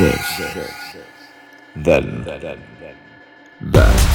this, then that.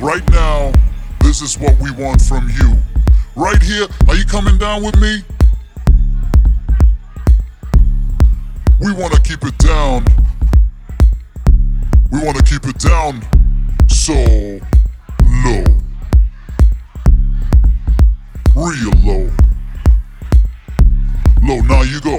Right now, this is what we want from you. Right here, are you coming down with me? We want to keep it down. We want to keep it down so low. Real low. Low, now you go.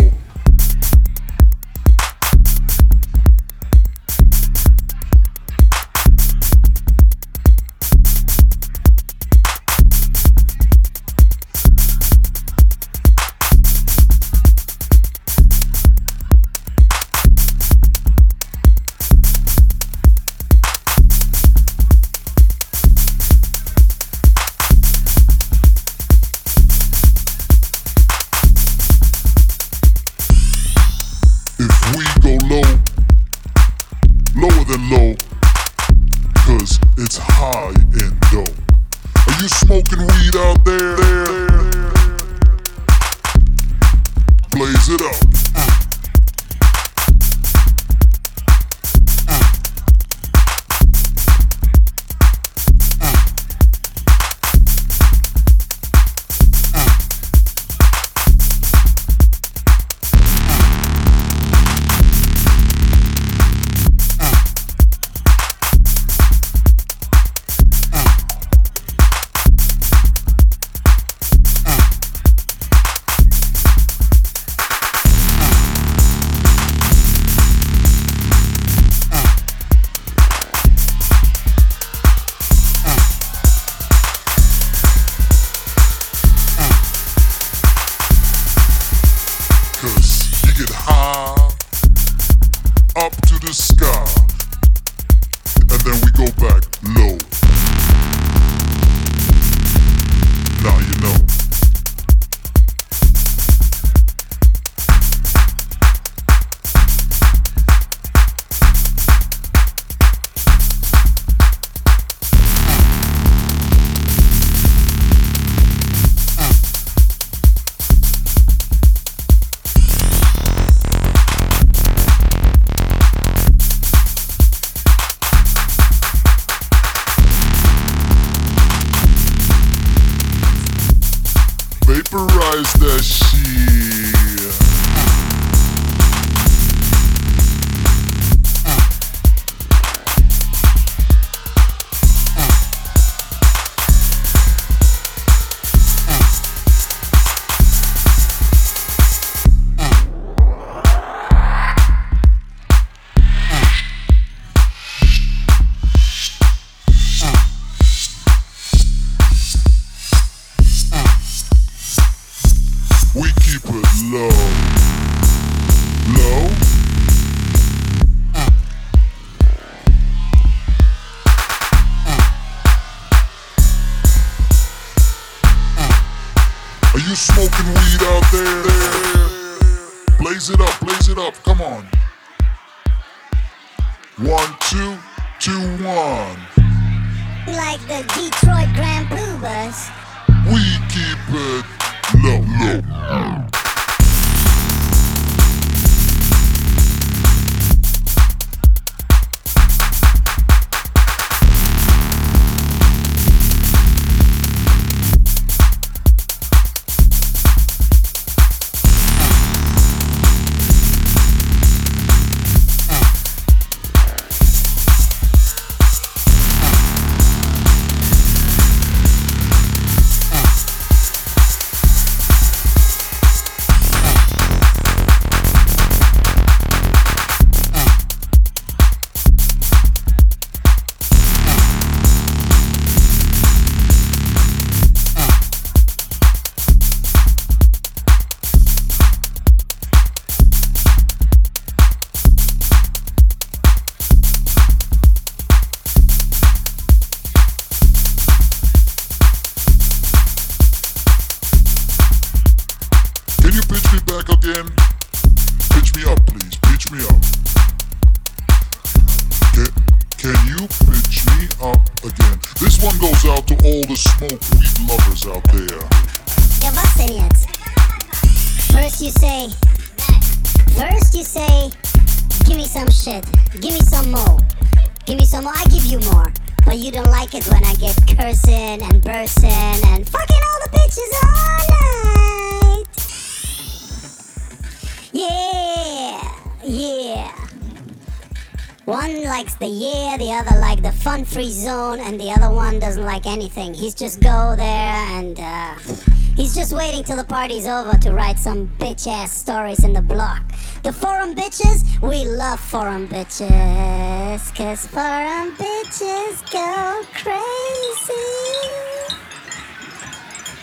Party's over to write some bitch ass stories in the block. The forum bitches, we love forum bitches, cause forum bitches go crazy.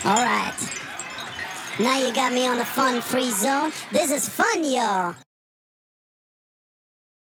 Alright. Now you got me on the fun free zone. This is fun, y'all.